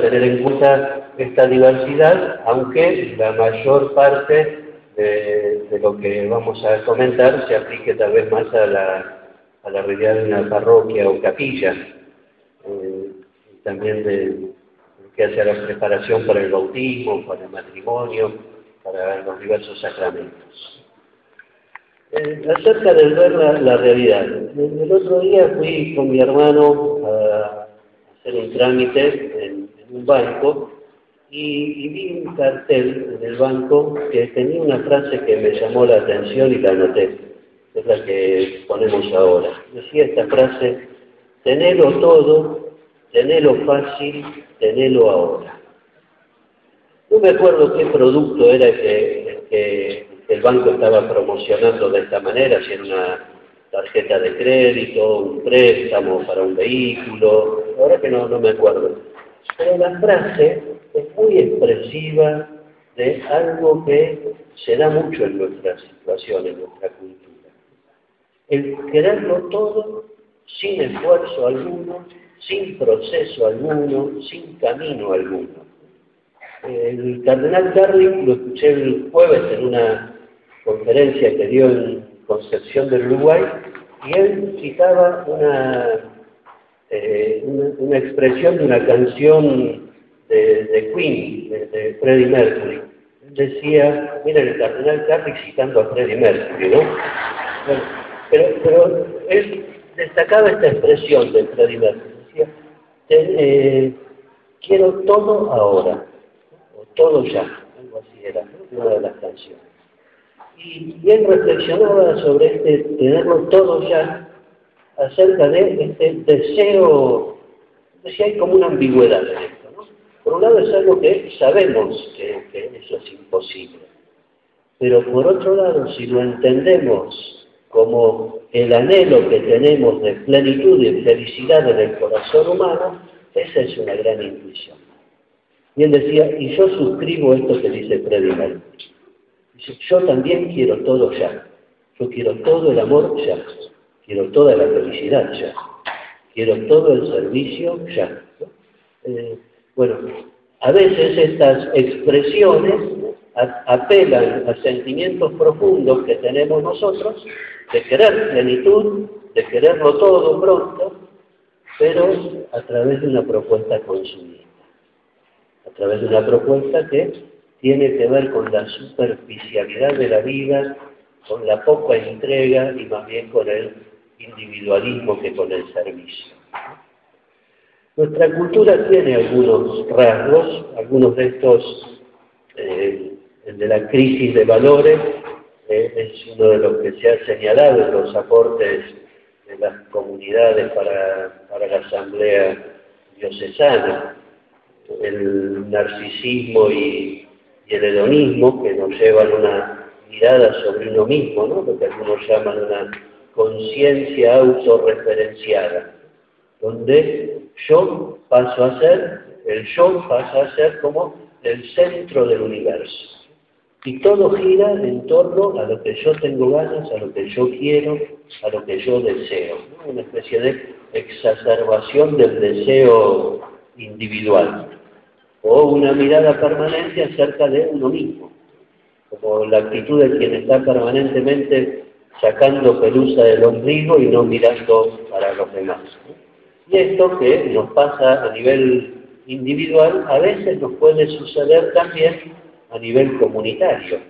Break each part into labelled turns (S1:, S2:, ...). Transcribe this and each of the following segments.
S1: tener en cuenta esta diversidad, aunque la mayor parte de, lo que vamos a comentar se aplique tal vez más a la, a la realidad de una parroquia o capilla, eh, también de que hace la preparación para el bautismo, para el matrimonio, para los diversos sacramentos. Eh, acerca de ver la, realidad, el otro día fui con mi hermano a hacer un trámite banco y, vi un cartel en el banco que tenía una frase que me llamó la atención y la anoté. Es la que ponemos ahora. Decía esta frase, tenelo todo, tenelo fácil, tenelo ahora. No me acuerdo qué producto era que, que el banco estaba promocionando de esta manera, si era una tarjeta de crédito, un préstamo para un vehículo, ahora que no, no me acuerdo pero la frase es muy expresiva de algo que se da mucho en nuestra situación, en nuestra cultura. El quererlo todo sin esfuerzo alguno, sin proceso alguno, sin camino alguno. El cardenal Darling lo escuché el jueves en una conferencia que dio en Concepción del Uruguay y él citaba una eh, una, expresión de una canción de, Queen, de, Freddie Mercury. Decía, mira, el cardenal Carrick citando a Freddie Mercury, ¿no? pero, él destacaba esta expresión de Freddie Mercury. Decía, eh, quiero todo ahora, o todo ya, algo así era, una de las canciones. Y, y él reflexionaba sobre este tenerlo todo ya, acerca de este deseo, si hay como una ambigüedad en esto. Por un lado es algo que sabemos que, eso es imposible, pero por otro lado, si lo entendemos como el anhelo que tenemos de plenitud y felicidad en el corazón humano, esa es una gran intuición. Y él decía, y yo suscribo esto que dice Freddy Dice, yo también quiero todo ya. Yo quiero todo el amor ya. Quiero toda la felicidad ya. Quiero todo el servicio ya. Eh, bueno, a veces estas expresiones apelan a sentimientos profundos que tenemos nosotros de querer plenitud, de quererlo todo pronto, pero a través de una propuesta consumista, a través de una propuesta que tiene que ver con la superficialidad de la vida, con la poca entrega y más bien con el individualismo que con el servicio. Nuestra cultura tiene algunos rasgos, algunos de estos, eh, el de la crisis de valores, eh, es uno de los que se ha señalado en los aportes de las comunidades para, la asamblea diocesana, el narcisismo y, y el hedonismo que nos llevan una mirada sobre uno mismo, ¿no? lo que algunos llaman una conciencia autorreferenciada, donde yo paso a ser, el yo pasa a ser como el centro del universo. Y todo gira en torno a lo que yo tengo ganas, a lo que yo quiero, a lo que yo deseo. Una especie de exacerbación del deseo individual. O una mirada permanente acerca de uno mismo. Como la actitud de quien está permanentemente sacando pelusa del ombligo y no mirando para los demás. Y esto que nos pasa a nivel individual, a veces nos puede suceder también a nivel comunitario.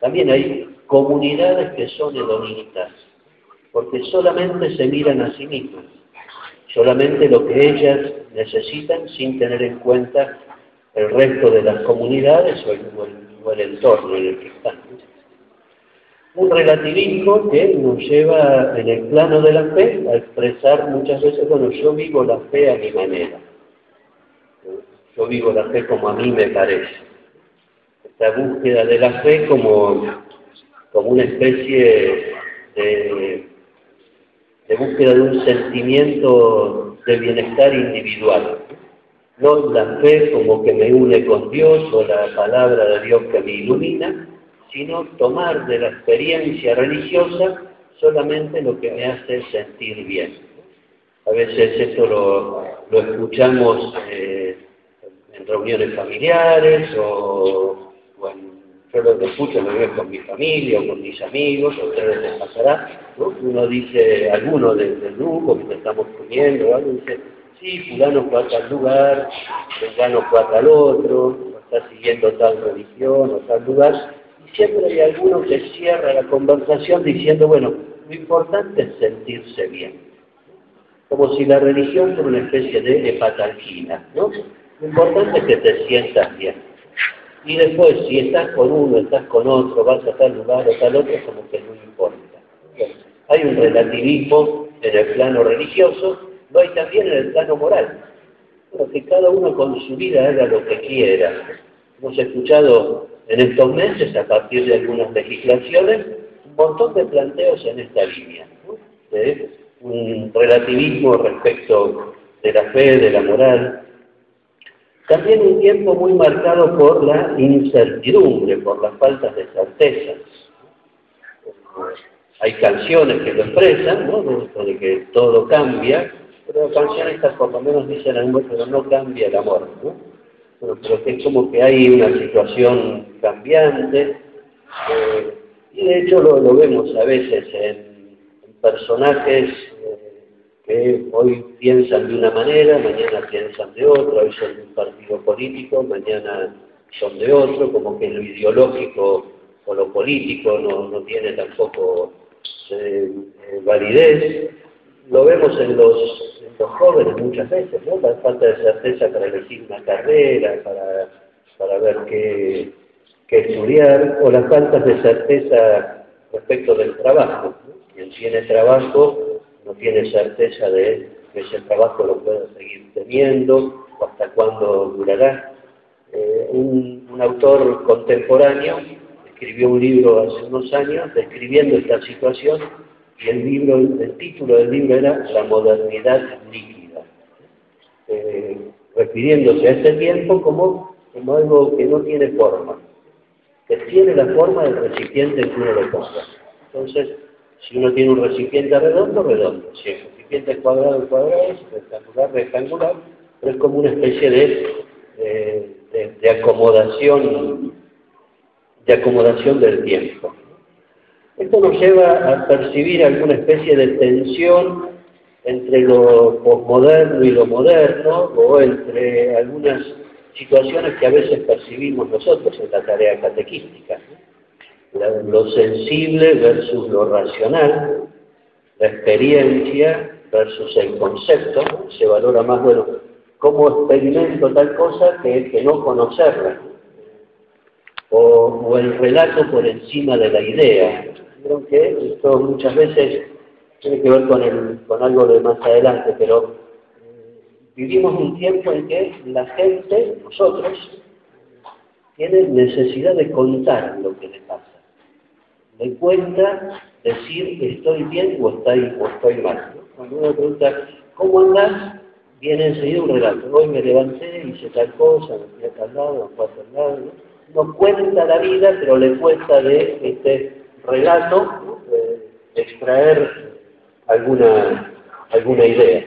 S1: También hay comunidades que son hedonistas, porque solamente se miran a sí mismas, solamente lo que ellas necesitan sin tener en cuenta el resto de las comunidades o el, o el entorno en el que están un relativismo que nos lleva en el plano de la fe a expresar muchas veces, bueno, yo vivo la fe a mi manera. Yo vivo la fe como a mí me parece. Esta búsqueda de la fe como, como una especie de, de búsqueda de un sentimiento de bienestar individual. No la fe como que me une con Dios o la palabra de Dios que me ilumina, sino tomar de la experiencia religiosa solamente lo que me hace sentir bien. A veces esto lo, escuchamos eh, en reuniones familiares o, yo lo escucho lo veo con mi familia o con mis amigos, a ustedes les pasará, uno dice, alguno del, grupo que estamos poniendo, algo dice, sí, fulano fue a tal lugar, fulano fue a tal otro, está siguiendo tal religión o tal lugar, y siempre hay alguno que cierra la conversación diciendo, bueno, lo importante es sentirse bien. Como si la religión fuera una especie de hepatalquina, ¿no? Lo importante es que te sientas bien. Y después, si estás con uno, estás con otro, vas a tal lugar o tal otro, como que no importa. Hay un relativismo en el plano religioso, lo hay también en el plano moral. Pero que cada uno con su vida haga lo que quiera. Hemos escuchado en estos meses, a partir de algunas legislaciones, un montón de planteos en esta línea, de un relativismo respecto de la fe, de la moral. También un tiempo muy marcado por la incertidumbre, por las faltas de certezas. Hay canciones que lo expresan, ¿no? de que todo cambia, pero las canciones por lo menos dicen algo, pero no cambia el amor. ¿no? Pero, es como que hay una situación cambiante. Eh, y de hecho lo, vemos a veces en, personajes eh, que hoy piensan de una manera, mañana piensan de otra, hoy son de un partido político, mañana son de otro, como que lo ideológico o lo político no, tiene tampoco eh, validez. Lo vemos en los, jóvenes muchas veces, ¿no? La falta de certeza para elegir una carrera, para, para ver qué que estudiar o las faltas de certeza respecto del trabajo. Quien tiene trabajo no tiene certeza de que ese trabajo lo pueda seguir teniendo o hasta cuándo durará. Eh, un, autor contemporáneo escribió un libro hace unos años describiendo esta situación y el, libro, el título del libro era La modernidad líquida, eh, refiriéndose a ese tiempo como, como algo que no tiene forma que tiene la forma del recipiente en que uno lo ponga. Entonces, si uno tiene un recipiente redondo, redondo. Si el recipiente es cuadrado, cuadrado. Es rectangular, rectangular. Pero es como una especie de, de, acomodación de acomodación del tiempo. Esto nos lleva a percibir alguna especie de tensión entre lo posmoderno y lo moderno, o entre algunas situaciones que a veces percibimos nosotros en la tarea catequística. Lo sensible versus lo racional, la experiencia versus el concepto, se valora más, bueno, cómo experimento tal cosa que no conocerla, o, el relato por encima de la idea. Creo que esto muchas veces tiene que ver con, el, con algo de más adelante, pero Vivimos un tiempo en que la gente, nosotros, tiene necesidad de contar lo que le pasa. Le cuenta decir estoy bien o estoy, o estoy mal. Cuando uno pregunta, ¿cómo andás? Viene enseguida un relato. Hoy me levanté, hice tal cosa, me fui a tal lado, me a tal lado. ¿no? Cuenta la vida, pero le cuesta de este relato extraer alguna, alguna idea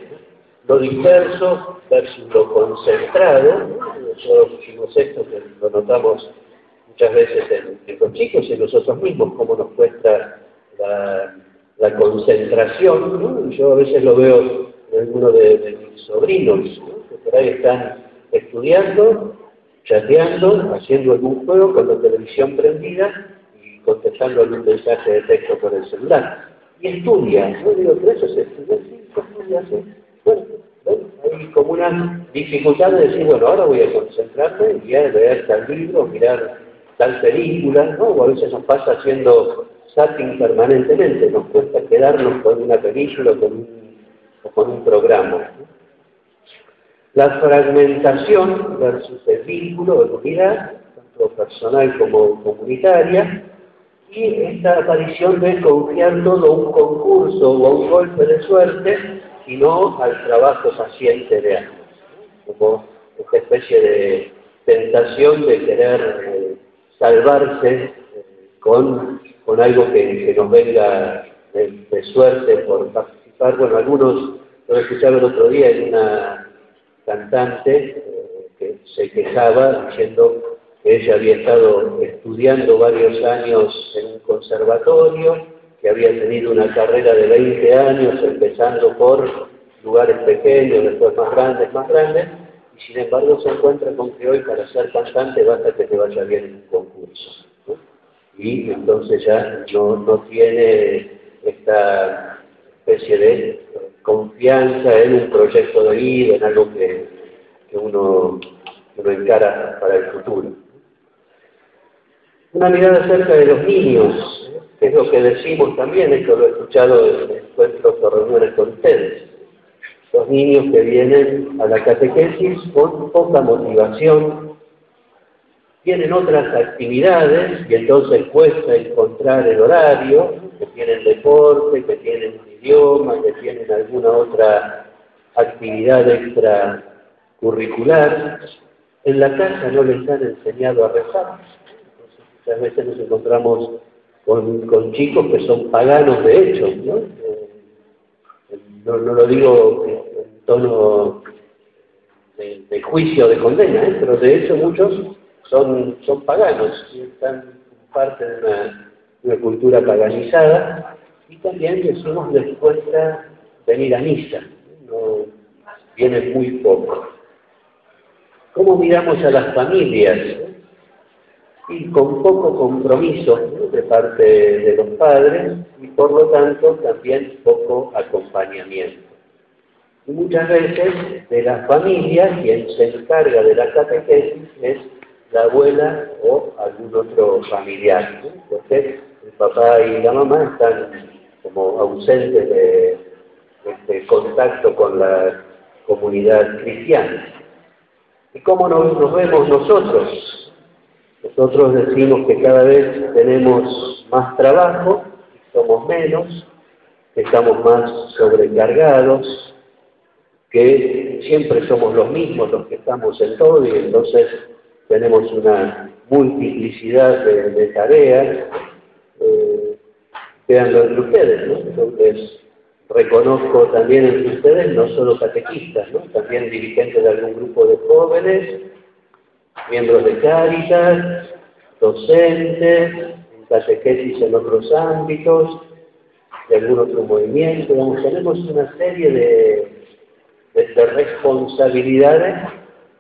S1: lo disperso versus lo concentrado. Nosotros hicimos esto que lo notamos muchas veces en, los chicos y en nosotros mismos, cómo nos cuesta la, concentración. Yo a veces lo veo en algunos de, mis sobrinos, que por ahí están estudiando, chateando, haciendo algún juego con la televisión prendida y contestando algún mensaje de texto por el celular. Y estudia, yo digo, pero eso es estudiar, sí, estudia, sí bueno, hay como una dificultad de decir, bueno, ahora voy a concentrarme y a leer tal libro, mirar tal película, ¿no? O a veces nos pasa haciendo zapping permanentemente, nos cuesta quedarnos con una película o con un, con un programa. La fragmentación versus el vínculo de unidad, tanto personal como comunitaria, y esta aparición de confiar todo a un concurso o a un golpe de suerte, y no al trabajo paciente de años, como esta especie de tentación de querer eh, salvarse eh, con, con, algo que, nos venga de, suerte por participar. Bueno, algunos lo escuchaba el otro día en una cantante eh, que se quejaba diciendo que ella había estado estudiando varios años en un conservatorio, que había tenido una carrera de 20 años, empezando por lugares pequeños, después más grandes, más grandes, y sin embargo se encuentra con que hoy para ser cantante basta que te vaya bien en un concurso. Y entonces ya no, no tiene esta especie de confianza en un proyecto de vida, en algo que, que uno, uno encara para el futuro. Una mirada acerca de los niños, que es lo que decimos también, esto lo he escuchado en encuentros o reuniones con ustedes los niños que vienen a la catequesis con poca motivación, tienen otras actividades y entonces cuesta encontrar el horario, que tienen deporte, que tienen un idioma, que tienen alguna otra actividad extracurricular. En la casa no les han enseñado a rezar. muchas veces nos encontramos con, chicos que son paganos de hecho, ¿no? no, lo digo en tono de, juicio, de condena, ¿eh? pero de hecho muchos son, son paganos y están parte de una, una cultura paganizada y también decimos les cuesta venir a misa, no, vienen muy poco. ¿Cómo miramos a las familias? y con poco compromiso de parte de los padres y por lo tanto también poco acompañamiento. Y muchas veces de la familia quien se encarga de la catequesis es la abuela o algún otro familiar, porque el papá y la mamá están como ausentes de, de contacto con la comunidad cristiana. ¿Y cómo nos, nos vemos nosotros nosotros decimos que cada vez tenemos más trabajo, somos menos, estamos más sobrecargados, que siempre somos los mismos los que estamos en todo y entonces tenemos una multiplicidad de, tareas. Eh, veanlo entre ustedes, ¿no? Entonces, reconozco también entre ustedes no solo catequistas, ¿no? también dirigentes de algún grupo de jóvenes, miembros de Cáritas, docentes, en en otros ámbitos, de algún otro movimiento, tenemos una serie de, de, responsabilidades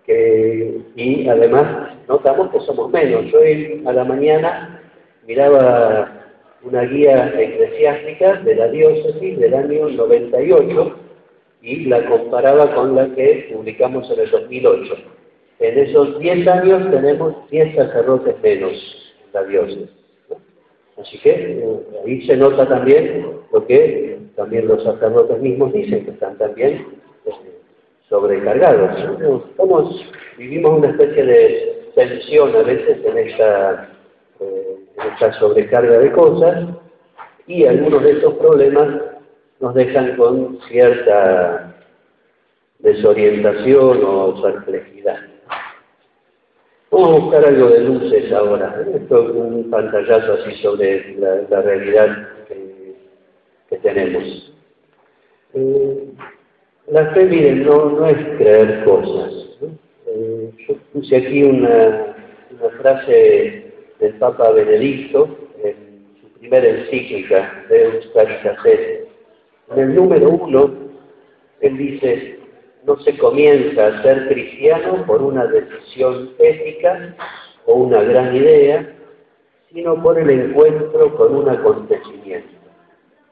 S1: que, y además notamos que somos menos. Yo a la mañana miraba una guía eclesiástica de la diócesis del año 98 y la comparaba con la que publicamos en el 2008 en esos 10 años tenemos 10 sacerdotes menos en la diócesis. Así que eh, ahí se nota también lo que también los sacerdotes mismos dicen, que están también este, sobrecargados. vivimos una especie de tensión a veces en esta, esta sobrecarga de cosas y algunos de estos problemas nos dejan con cierta desorientación o perplejidad. Vamos a buscar algo de luces ahora. Esto es un pantallazo así sobre la, realidad que, tenemos. Eh, la fe, miren, no, no es creer cosas. Eh, yo puse aquí una, una frase del Papa Benedicto en su primera encíclica, de Caritas En el número uno, él dice, no se comienza a ser cristiano por una decisión ética o una gran idea, sino por el encuentro con un acontecimiento,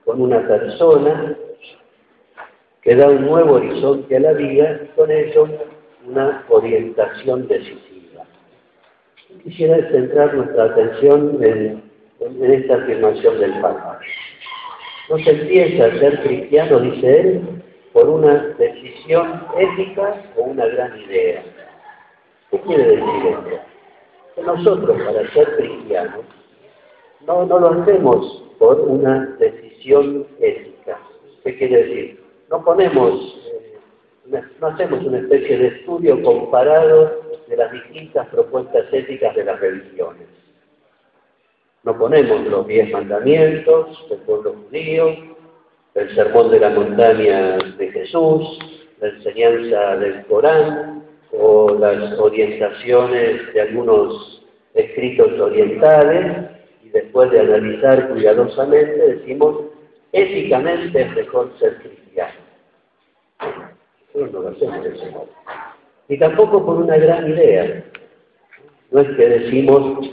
S1: con una persona que da un nuevo horizonte a la vida y con ello una orientación decisiva. Quisiera centrar nuestra atención en, esta afirmación del Papa. No se empieza a ser cristiano, dice él, por una decisión ética o una gran idea. ¿Qué quiere decir esto? Que nosotros, para ser cristianos, no, no lo hacemos por una decisión ética. ¿Qué quiere decir? No ponemos, no hacemos una especie de estudio comparado de las distintas propuestas éticas de las religiones. No ponemos los diez mandamientos del pueblo judío, el sermón de la montaña de Jesús, la enseñanza del Corán o las orientaciones de algunos escritos orientales y después de analizar cuidadosamente decimos, éticamente es mejor ser cristiano. Nosotros no lo hacemos de ese modo. Y tampoco por una gran idea. No es que decimos,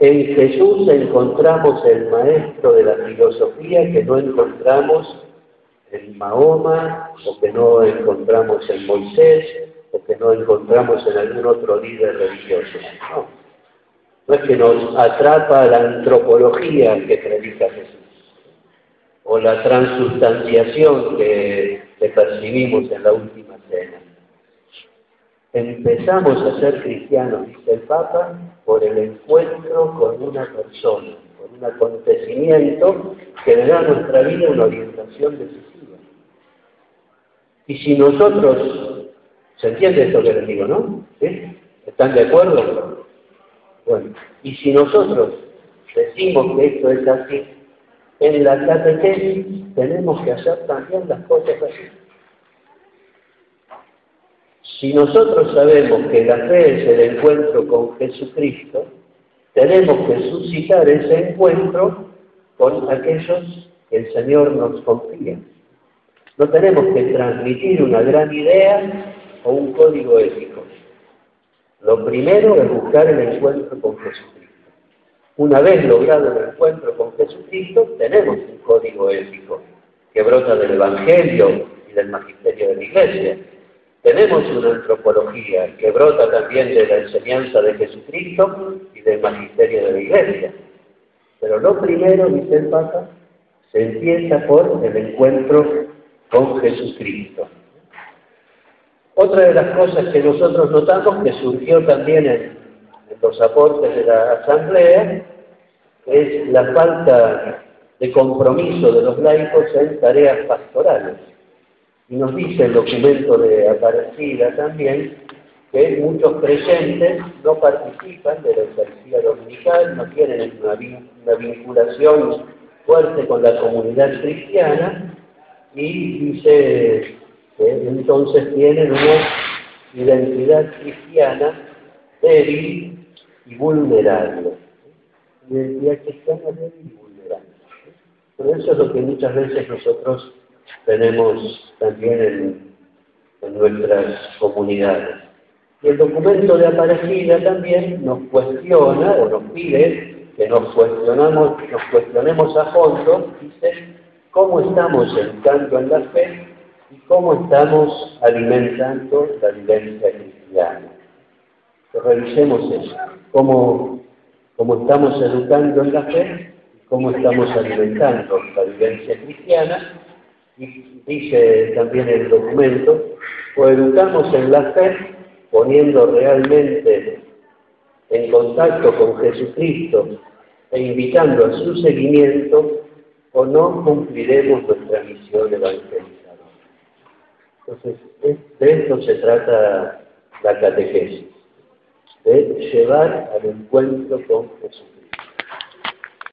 S1: en Jesús encontramos el maestro de la filosofía que no encontramos en Mahoma, o que no encontramos en Moisés, o que no encontramos en algún otro líder religioso. No. No es que nos atrapa la antropología que predica Jesús, o la transustanciación que, percibimos en la última cena. Empezamos a ser cristianos, dice el Papa, por el encuentro con una persona, con un acontecimiento que le da a nuestra vida una orientación decisiva. Y si nosotros, ¿se entiende esto que les digo, no? ¿Están de acuerdo? Bueno, y si nosotros decimos que esto es así, en la catequesis tenemos que hacer también las cosas así. Si nosotros sabemos que la fe es el encuentro con Jesucristo, tenemos que suscitar ese encuentro con aquellos que el Señor nos confía. No tenemos que transmitir una gran idea o un código ético. Lo primero es buscar el encuentro con Jesucristo. Una vez logrado el encuentro con Jesucristo, tenemos un código ético que brota del Evangelio y del magisterio de la Iglesia. Tenemos una antropología que brota también de la enseñanza de Jesucristo y del magisterio de la Iglesia. Pero lo primero, dice el Papa, se empieza por el encuentro con Jesucristo. Otra de las cosas que nosotros notamos que surgió también en, los aportes de la Asamblea es la falta de compromiso de los laicos en tareas pastorales. Y nos dice el documento de Aparecida también que muchos creyentes no participan de la Eucaristía Dominical, no tienen una, vinculación fuerte con la comunidad cristiana y dice que entonces tienen una identidad cristiana débil y vulnerable. Identidad cristiana débil y vulnerable. Por eso es lo que muchas veces nosotros tenemos también en, nuestras comunidades. Y el documento de Aparecida también nos cuestiona o nos pide que nos cuestionamos, nos cuestionemos a fondo, dice, cómo estamos entrando en la fe y cómo estamos alimentando la vivencia cristiana. Que revisemos eso, cómo, cómo estamos educando en la fe cómo estamos alimentando la vivencia cristiana y dice también el documento, o educamos en la fe poniendo realmente en contacto con Jesucristo e invitando a su seguimiento, o no cumpliremos nuestra misión evangelizadora. Entonces, de esto se trata la catequesis, de llevar al encuentro con Jesucristo.